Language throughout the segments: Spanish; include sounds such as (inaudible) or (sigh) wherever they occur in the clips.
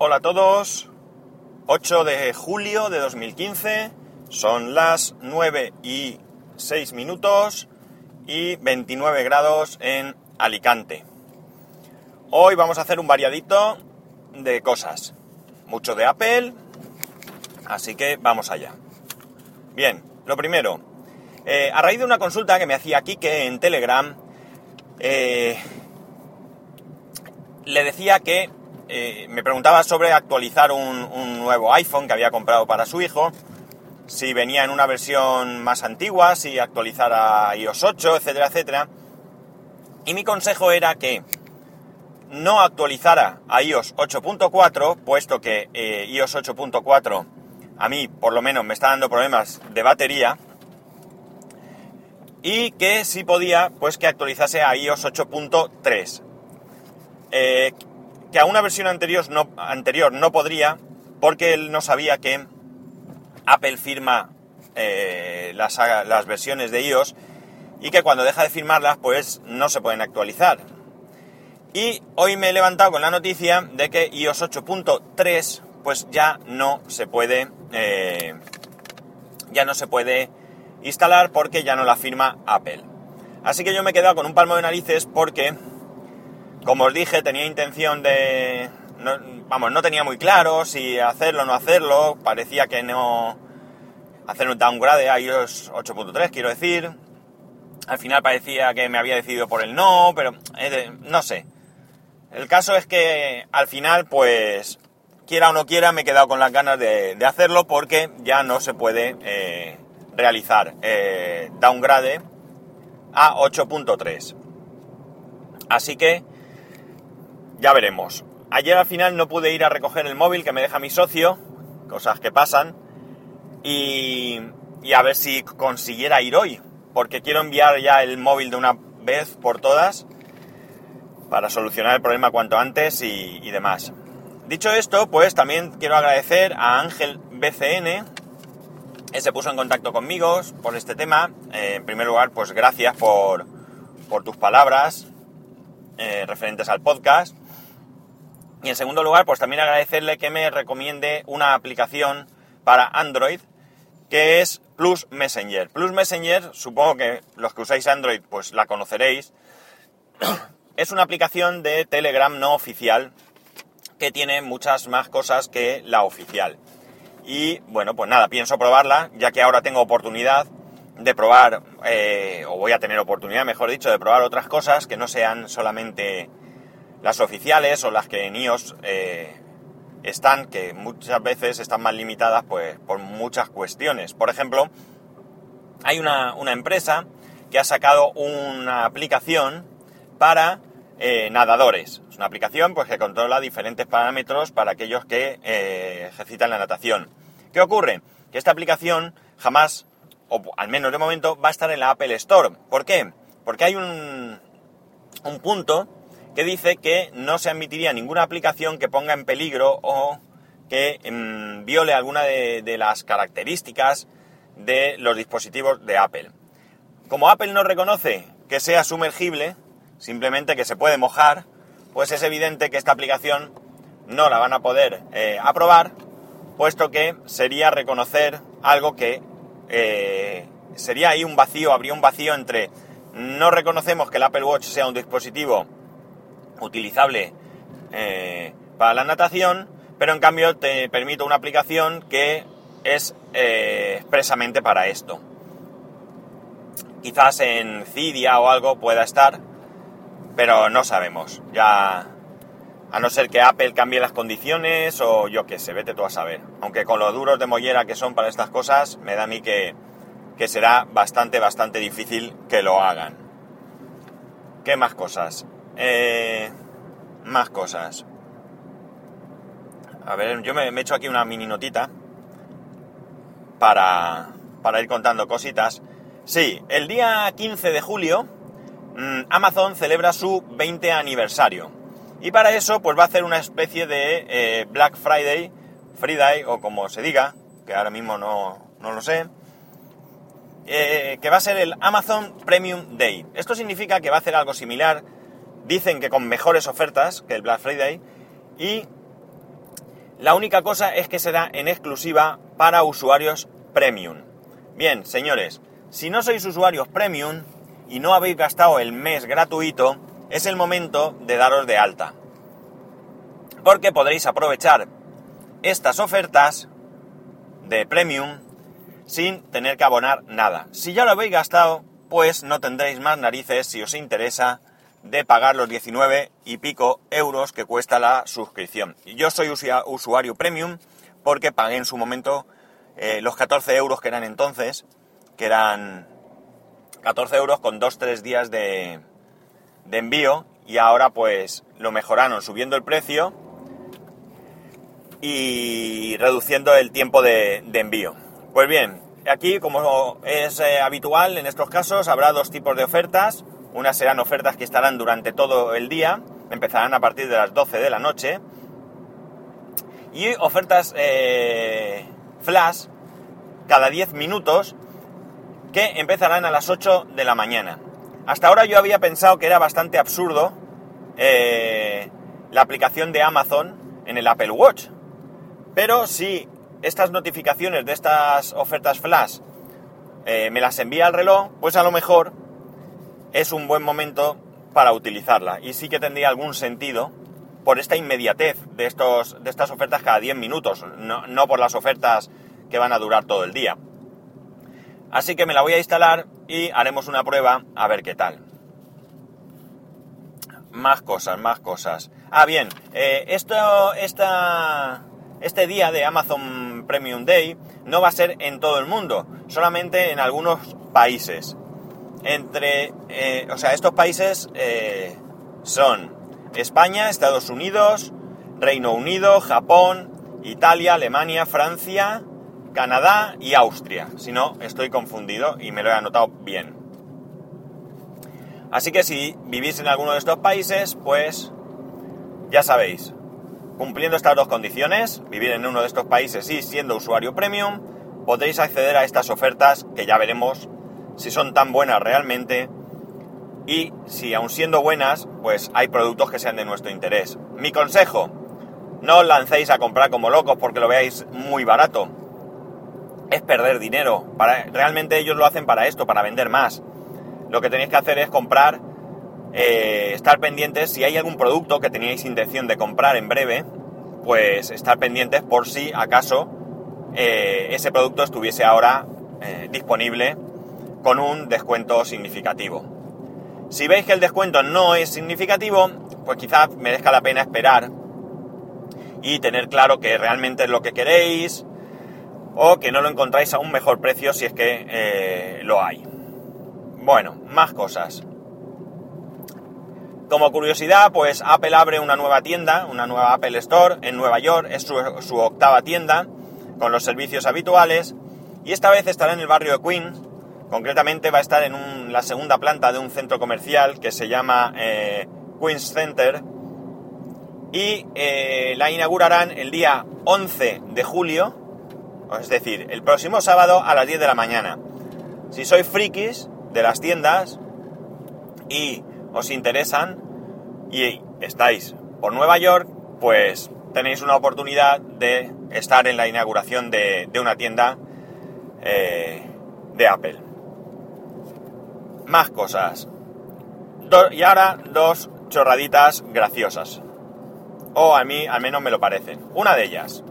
Hola a todos. 8 de julio de 2015. Son las 9 y 6 minutos y 29 grados en Alicante. Hoy vamos a hacer un variadito de cosas. Mucho de Apple. Así que vamos allá. Bien, lo primero. eh, a raíz de una consulta que me hacía Kike en Telegram, eh, le decía que eh, me preguntaba sobre actualizar un, nuevo iPhone que había comprado para su hijo, si venía en una versión más antigua, si actualizara iOS 8, etcétera, etcétera. Y mi consejo era que no actualizara a iOS 8.4, puesto que eh, iOS 8.4 a mí por lo menos me está dando problemas de batería, y que si podía, pues que actualizase a iOS 8.3. Eh, que a una versión anterior no, anterior no podría porque él no sabía que Apple firma eh, las, las, versiones de iOS y que cuando deja de firmarlas pues no se pueden actualizar. Y hoy me he levantado con la noticia de que iOS 8.3 pues ya no se puede eh, ya no se puede instalar porque ya no la firma Apple. Así que yo me he quedado con un palmo de narices porque como os dije, tenía intención de... Vamos, no tenía muy claro si hacerlo o no hacerlo. Parecía que no... Hacer un downgrade a iOS 8.3, quiero decir. Al final parecía que me había decidido por el no, pero eh, no sé. El caso es que al final, pues, quiera o no quiera, me he quedado con las ganas de, de hacerlo porque ya no se puede eh, realizar eh, downgrade a 8.3. Así que ya veremos. Ayer al final no pude ir a recoger el móvil que me deja mi socio, cosas que pasan, y, a ver si consiguiera ir hoy, porque quiero enviar ya el móvil de una vez por todas para solucionar el problema cuanto antes y, y demás. Dicho esto, pues también quiero agradecer a Ángel BCN, que se puso en contacto conmigo por este tema. Eh, en primer lugar, pues gracias por, por tus palabras eh, referentes al podcast. Y en segundo lugar, pues también agradecerle que me recomiende una aplicación para Android que es Plus Messenger. Plus Messenger, supongo que los que usáis Android pues la conoceréis. (clears throat) Es una aplicación de Telegram no oficial que tiene muchas más cosas que la oficial. Y bueno, pues nada, pienso probarla, ya que ahora tengo oportunidad de probar, eh, o voy a tener oportunidad, mejor dicho, de probar otras cosas que no sean solamente las oficiales o las que en iOS eh, están, que muchas veces están más limitadas pues, por muchas cuestiones. Por ejemplo, hay una, una empresa que ha sacado una aplicación para eh, nadadores. Es una aplicación pues, que controla diferentes parámetros para aquellos que eh, ejercitan la natación. ¿Qué ocurre? Que esta aplicación jamás, o al menos de momento, va a estar en la Apple Store. ¿Por qué? Porque hay un, un punto que dice que no se admitiría ninguna aplicación que ponga en peligro o que mmm, viole alguna de, de, las características de los dispositivos de Apple. Como Apple no reconoce que sea sumergible, simplemente que se puede mojar, pues es evidente que esta aplicación no la van a poder eh, aprobar, puesto que sería reconocer algo que eh, sería ahí un vacío, habría un vacío entre no reconocemos que el Apple Watch sea un dispositivo utilizable eh, para la natación, pero en cambio te permite una aplicación que es eh, expresamente para esto. Quizás en Cydia o algo pueda estar, pero no sabemos. Ya, a no ser que Apple cambie las condiciones o yo qué sé, vete tú a saber. Aunque con los duros de mollera que son para estas cosas, me da a mí que, que será bastante, bastante difícil que lo hagan. ¿Qué más cosas? Eh, más cosas. A ver, yo me, he hecho aquí una mini notita para, para ir contando cositas. Sí, el día 15 de julio mmm, Amazon celebra su 20 aniversario. Y para eso pues va a hacer una especie de eh, Black Friday, Friday o como se diga, que ahora mismo no, no lo sé, eh, que va a ser el Amazon Premium Day. Esto significa que va a hacer algo similar dicen que con mejores ofertas que el Black Friday y La única cosa es que será en exclusiva para usuarios premium. Bien, señores, si no sois usuarios premium y no habéis gastado el mes gratuito, es el momento de daros de alta. Porque podréis aprovechar estas ofertas de premium sin tener que abonar nada. Si ya lo habéis gastado, pues no tendréis más narices si os interesa de pagar los 19 y pico euros que cuesta la suscripción. Yo soy usuario premium porque pagué en su momento eh, los 14 euros que eran entonces, que eran 14 euros con 2-3 días de, envío y ahora pues lo mejoraron subiendo el precio y reduciendo el tiempo de, envío. Pues bien, aquí como es eh, habitual en estos casos habrá dos tipos de ofertas. Unas serán ofertas que estarán durante todo el día, empezarán a partir de las 12 de la noche. Y ofertas eh, flash cada 10 minutos que empezarán a las 8 de la mañana. Hasta ahora yo había pensado que era bastante absurdo eh, la aplicación de Amazon en el Apple Watch. Pero si estas notificaciones de estas ofertas flash eh, me las envía el reloj, pues a lo mejor es un buen momento para utilizarla. Y sí que tendría algún sentido por esta inmediatez de, estos, de estas ofertas cada 10 minutos, no, no por las ofertas que van a durar todo el día. Así que me la voy a instalar y haremos una prueba a ver qué tal. Más cosas, más cosas. Ah, bien, eh, esto, esta, este día de Amazon Premium Day no va a ser en todo el mundo, solamente en algunos países. Entre, eh, o sea, estos países eh, son España, Estados Unidos, Reino Unido, Japón, Italia, Alemania, Francia, Canadá y Austria. Si no, estoy confundido y me lo he anotado bien. Así que si vivís en alguno de estos países, pues ya sabéis, cumpliendo estas dos condiciones, vivir en uno de estos países y siendo usuario premium, podréis acceder a estas ofertas que ya veremos si son tan buenas realmente y si aun siendo buenas, pues hay productos que sean de nuestro interés. Mi consejo, no os lancéis a comprar como locos porque lo veáis muy barato es perder dinero. Para, realmente ellos lo hacen para esto, para vender más. Lo que tenéis que hacer es comprar, eh, estar pendientes si hay algún producto que teníais intención de comprar en breve, pues estar pendientes por si acaso eh, ese producto estuviese ahora eh, disponible con un descuento significativo. Si veis que el descuento no es significativo, pues quizás merezca la pena esperar y tener claro que realmente es lo que queréis, o que no lo encontráis a un mejor precio si es que eh, lo hay. Bueno, más cosas. Como curiosidad, pues Apple abre una nueva tienda, una nueva Apple Store en Nueva York, es su, octava tienda, con los servicios habituales, y esta vez estará en el barrio de Queen, concretamente va a estar en la segunda planta de un centro comercial que se llama eh, Queens Center, y eh, la inaugurarán el día 11 de julio, es decir, el próximo sábado a las 10 de la mañana. Si sois frikis de las tiendas y os interesan y estáis por Nueva York, pues tenéis una oportunidad de estar en la inauguración de, una tienda eh, de Apple. Más cosas. y ahora dos chorraditas graciosas. O a mí al menos me lo parecen. Una de ellas.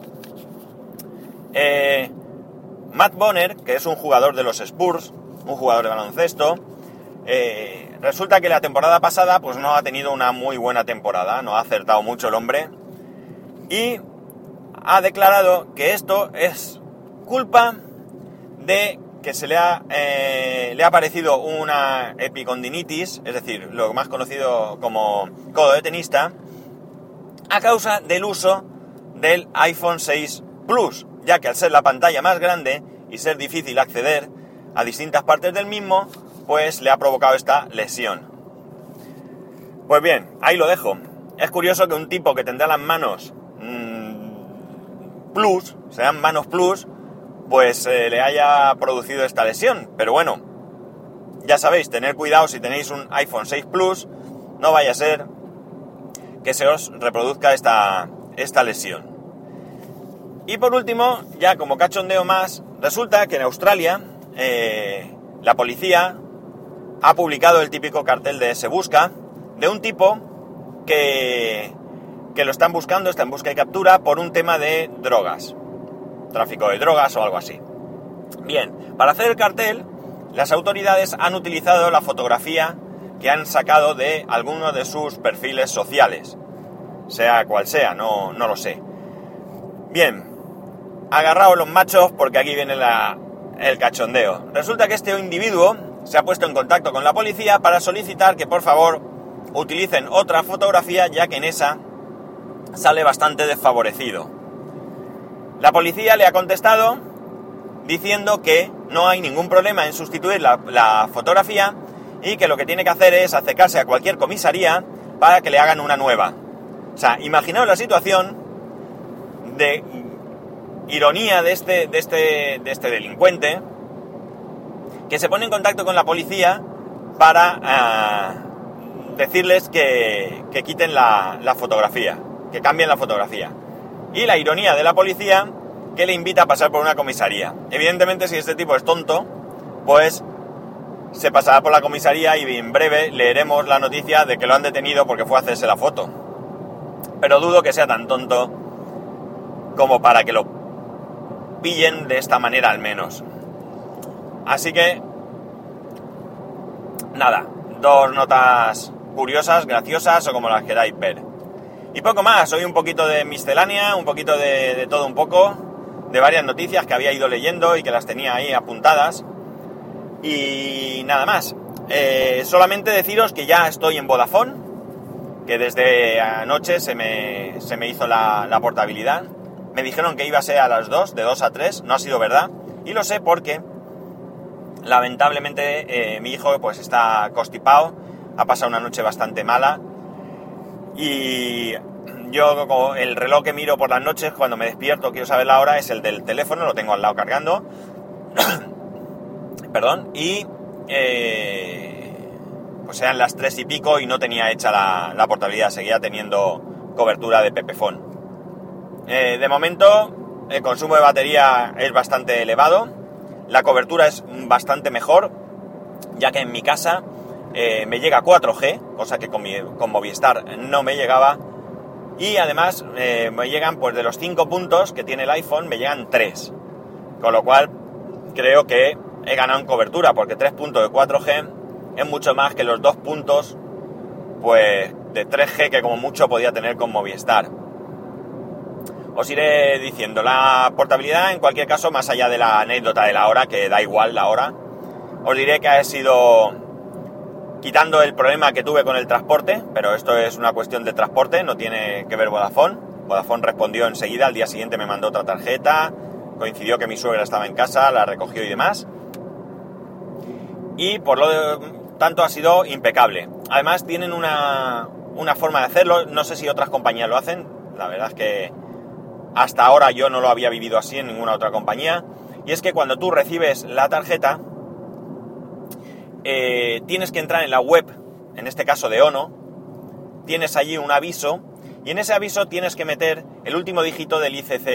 Eh, Matt Bonner, que es un jugador de los Spurs, un jugador de baloncesto, eh, resulta que la temporada pasada pues no ha tenido una muy buena temporada, no ha acertado mucho el hombre y ha declarado que esto es culpa de que se le ha, eh, le ha aparecido una epicondinitis, es decir, lo más conocido como codo de tenista, a causa del uso del iPhone 6 Plus, ya que al ser la pantalla más grande y ser difícil acceder a distintas partes del mismo, pues le ha provocado esta lesión. Pues bien, ahí lo dejo. Es curioso que un tipo que tendrá las manos mmm, plus, sean manos plus, pues eh, le haya producido esta lesión. Pero bueno, ya sabéis, tener cuidado si tenéis un iPhone 6 Plus, no vaya a ser que se os reproduzca esta, esta lesión. Y por último, ya como cachondeo más, resulta que en Australia eh, la policía ha publicado el típico cartel de Se Busca de un tipo que, que lo están buscando, está en busca y captura por un tema de drogas, tráfico de drogas o algo así. Bien, para hacer el cartel, las autoridades han utilizado la fotografía que han sacado de alguno de sus perfiles sociales, sea cual sea, no, no lo sé. Bien, agarraos los machos porque aquí viene el cachondeo. Resulta que este individuo se ha puesto en contacto con la policía para solicitar que por favor utilicen otra fotografía ya que en esa sale bastante desfavorecido. La policía le ha contestado diciendo que no hay ningún problema en sustituir la, fotografía y que lo que tiene que hacer es acercarse a cualquier comisaría para que le hagan una nueva. O sea, imaginaos la situación de ironía de este, de este, de este delincuente que se pone en contacto con la policía para ah, decirles que, quiten la, la, fotografía, que cambien la fotografía. Y la ironía de la policía que le invita a pasar por una comisaría. Evidentemente, si este tipo es tonto, pues se pasará por la comisaría y en breve leeremos la noticia de que lo han detenido porque fue a hacerse la foto. Pero dudo que sea tan tonto como para que lo pillen de esta manera al menos. Así que, nada, dos notas curiosas, graciosas o como las queráis ver. Y poco más, hoy un poquito de miscelánea, un poquito de, todo un poco de varias noticias que había ido leyendo y que las tenía ahí apuntadas. Y nada más. Eh, solamente deciros que ya estoy en Vodafone, que desde anoche se me, se me hizo la, portabilidad. Me dijeron que iba a ser a las 2, de 2 a 3, no ha sido verdad. Y lo sé porque, lamentablemente, eh, mi hijo pues está constipado, ha pasado una noche bastante mala. Y yo el reloj que miro por las noches cuando me despierto, quiero saber la hora, es el del teléfono, lo tengo al lado cargando. (coughs) Perdón, y eh, pues eran las tres y pico y no tenía hecha la, portabilidad, seguía teniendo cobertura de Pepefon. Eh, de momento, el consumo de batería es bastante elevado, la cobertura es bastante mejor, ya que en mi casa eh, me llega 4G, cosa que con, con Movistar no me llegaba y además eh, me llegan, pues de los 5 puntos que tiene el iPhone, me llegan 3. Con lo cual creo que he ganado en cobertura, porque 3 puntos de 4G es mucho más que los 2 puntos pues de 3G que como mucho podía tener con Movistar. Os iré diciendo, la portabilidad en cualquier caso, más allá de la anécdota de la hora, que da igual la hora, os diré que ha sido quitando el problema que tuve con el transporte, pero esto es una cuestión de transporte, no tiene que ver Vodafone. Vodafone respondió enseguida, al día siguiente me mandó otra tarjeta, coincidió que mi suegra estaba en casa, la recogió y demás. Y por lo tanto ha sido impecable. Además tienen una, una forma de hacerlo, no sé si otras compañías lo hacen, la verdad es que hasta ahora yo no lo había vivido así en ninguna otra compañía, y es que cuando tú recibes la tarjeta, eh, tienes que entrar en la web, en este caso de ONO, tienes allí un aviso y en ese aviso tienes que meter el último dígito del ICC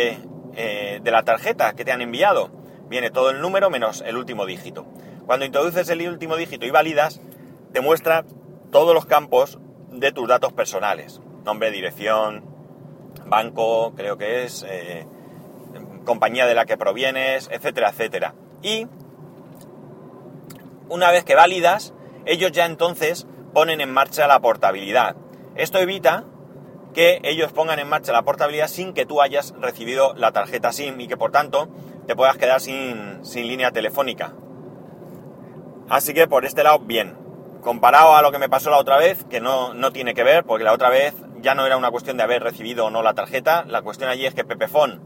eh, de la tarjeta que te han enviado. Viene todo el número menos el último dígito. Cuando introduces el último dígito y validas, te muestra todos los campos de tus datos personales. Nombre, dirección, banco, creo que es, eh, compañía de la que provienes, etcétera, etcétera. Y una vez que validas, ellos ya entonces ponen en marcha la portabilidad. Esto evita que ellos pongan en marcha la portabilidad sin que tú hayas recibido la tarjeta SIM y que por tanto te puedas quedar sin, línea telefónica. Así que por este lado, bien. Comparado a lo que me pasó la otra vez, que no, no tiene que ver, porque la otra vez ya no era una cuestión de haber recibido o no la tarjeta, la cuestión allí es que Pepefon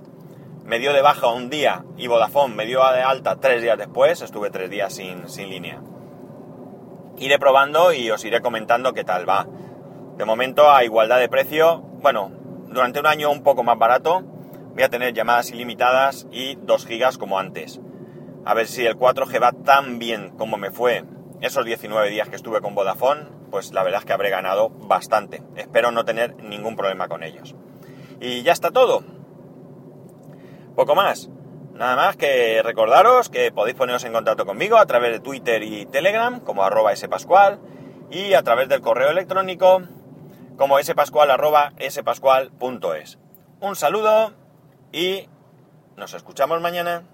me dio de baja un día y Vodafone me dio de alta tres días después, estuve tres días sin, sin línea. Iré probando y os iré comentando qué tal va. De momento, a igualdad de precio, bueno, durante un año un poco más barato, voy a tener llamadas ilimitadas y 2 gigas como antes. A ver si el 4G va tan bien como me fue esos 19 días que estuve con Vodafone, pues la verdad es que habré ganado bastante. Espero no tener ningún problema con ellos. Y ya está todo. Poco más. Nada más que recordaros que podéis poneros en contacto conmigo a través de Twitter y Telegram como arroba spascual y a través del correo electrónico como spascual arroba spascual.es. Un saludo y nos escuchamos mañana.